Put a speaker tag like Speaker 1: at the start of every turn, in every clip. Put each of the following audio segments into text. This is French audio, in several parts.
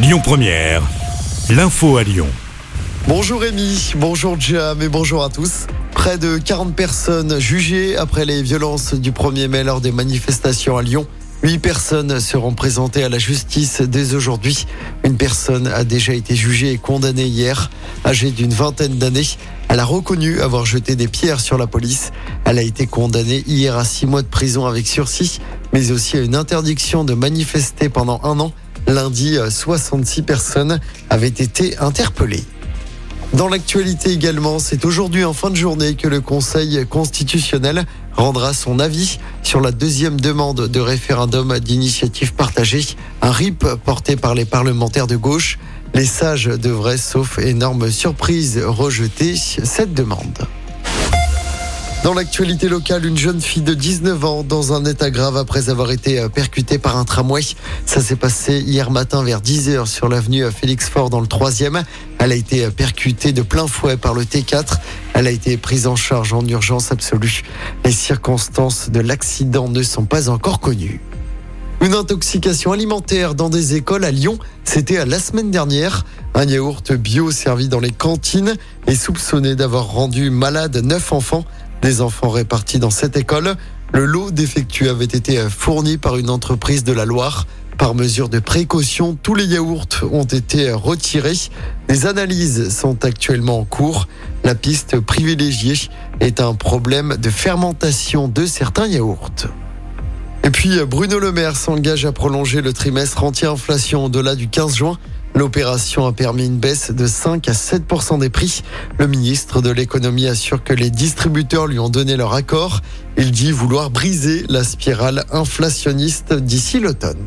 Speaker 1: Lyon Première, l'info à Lyon.
Speaker 2: Bonjour Rémi, bonjour Jam et bonjour à tous. Près de 40 personnes jugées après les violences du 1er mai lors des manifestations à Lyon. Huit personnes seront présentées à la justice dès aujourd'hui. Une personne a déjà été jugée et condamnée hier. Âgée d'une vingtaine d'années, elle a reconnu avoir jeté des pierres sur la police. Elle a été condamnée hier à six mois de prison avec sursis, mais aussi à une interdiction de manifester pendant un an. Lundi, 66 personnes avaient été interpellées. Dans l'actualité également, c'est aujourd'hui en fin de journée que le Conseil constitutionnel rendra son avis sur la deuxième demande de référendum d'initiative partagée, un RIP porté par les parlementaires de gauche. Les sages devraient, sauf énorme surprise, rejeter cette demande. Dans l'actualité locale, une jeune fille de 19 ans dans un état grave après avoir été euh, percutée par un tramway. Ça s'est passé hier matin vers 10h sur l'avenue euh, Félix Fort dans le 3e. Elle a été euh, percutée de plein fouet par le T4. Elle a été prise en charge en urgence absolue. Les circonstances de l'accident ne sont pas encore connues. Une intoxication alimentaire dans des écoles à Lyon, c'était la semaine dernière. Un yaourt bio servi dans les cantines est soupçonné d'avoir rendu malade neuf enfants des enfants répartis dans cette école. Le lot défectueux avait été fourni par une entreprise de la Loire. Par mesure de précaution, tous les yaourts ont été retirés. Les analyses sont actuellement en cours. La piste privilégiée est un problème de fermentation de certains yaourts. Et puis Bruno Le Maire s'engage à prolonger le trimestre anti-inflation au-delà du 15 juin. L'opération a permis une baisse de 5 à 7% des prix. Le ministre de l'économie assure que les distributeurs lui ont donné leur accord. Il dit vouloir briser la spirale inflationniste d'ici l'automne.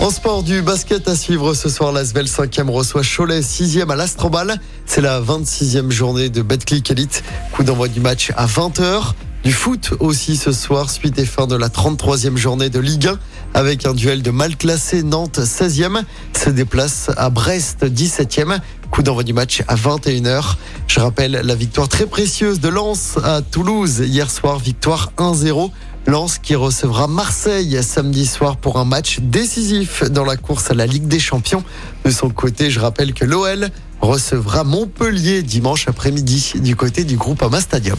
Speaker 2: En sport du basket à suivre ce soir, l'Asvel 5e reçoit Cholet 6e à l'Astrobal. C'est la 26e journée de Betclic Elite. Coup d'envoi du match à 20h. Du foot aussi ce soir, suite et fin de la 33e journée de Ligue 1 avec un duel de mal classé Nantes 16e se déplace à Brest 17e. Coup d'envoi du match à 21h. Je rappelle la victoire très précieuse de Lens à Toulouse hier soir, victoire 1-0. Lens qui recevra Marseille samedi soir pour un match décisif dans la course à la Ligue des Champions. De son côté, je rappelle que l'OL recevra Montpellier dimanche après-midi du côté du groupe Ama Stadium.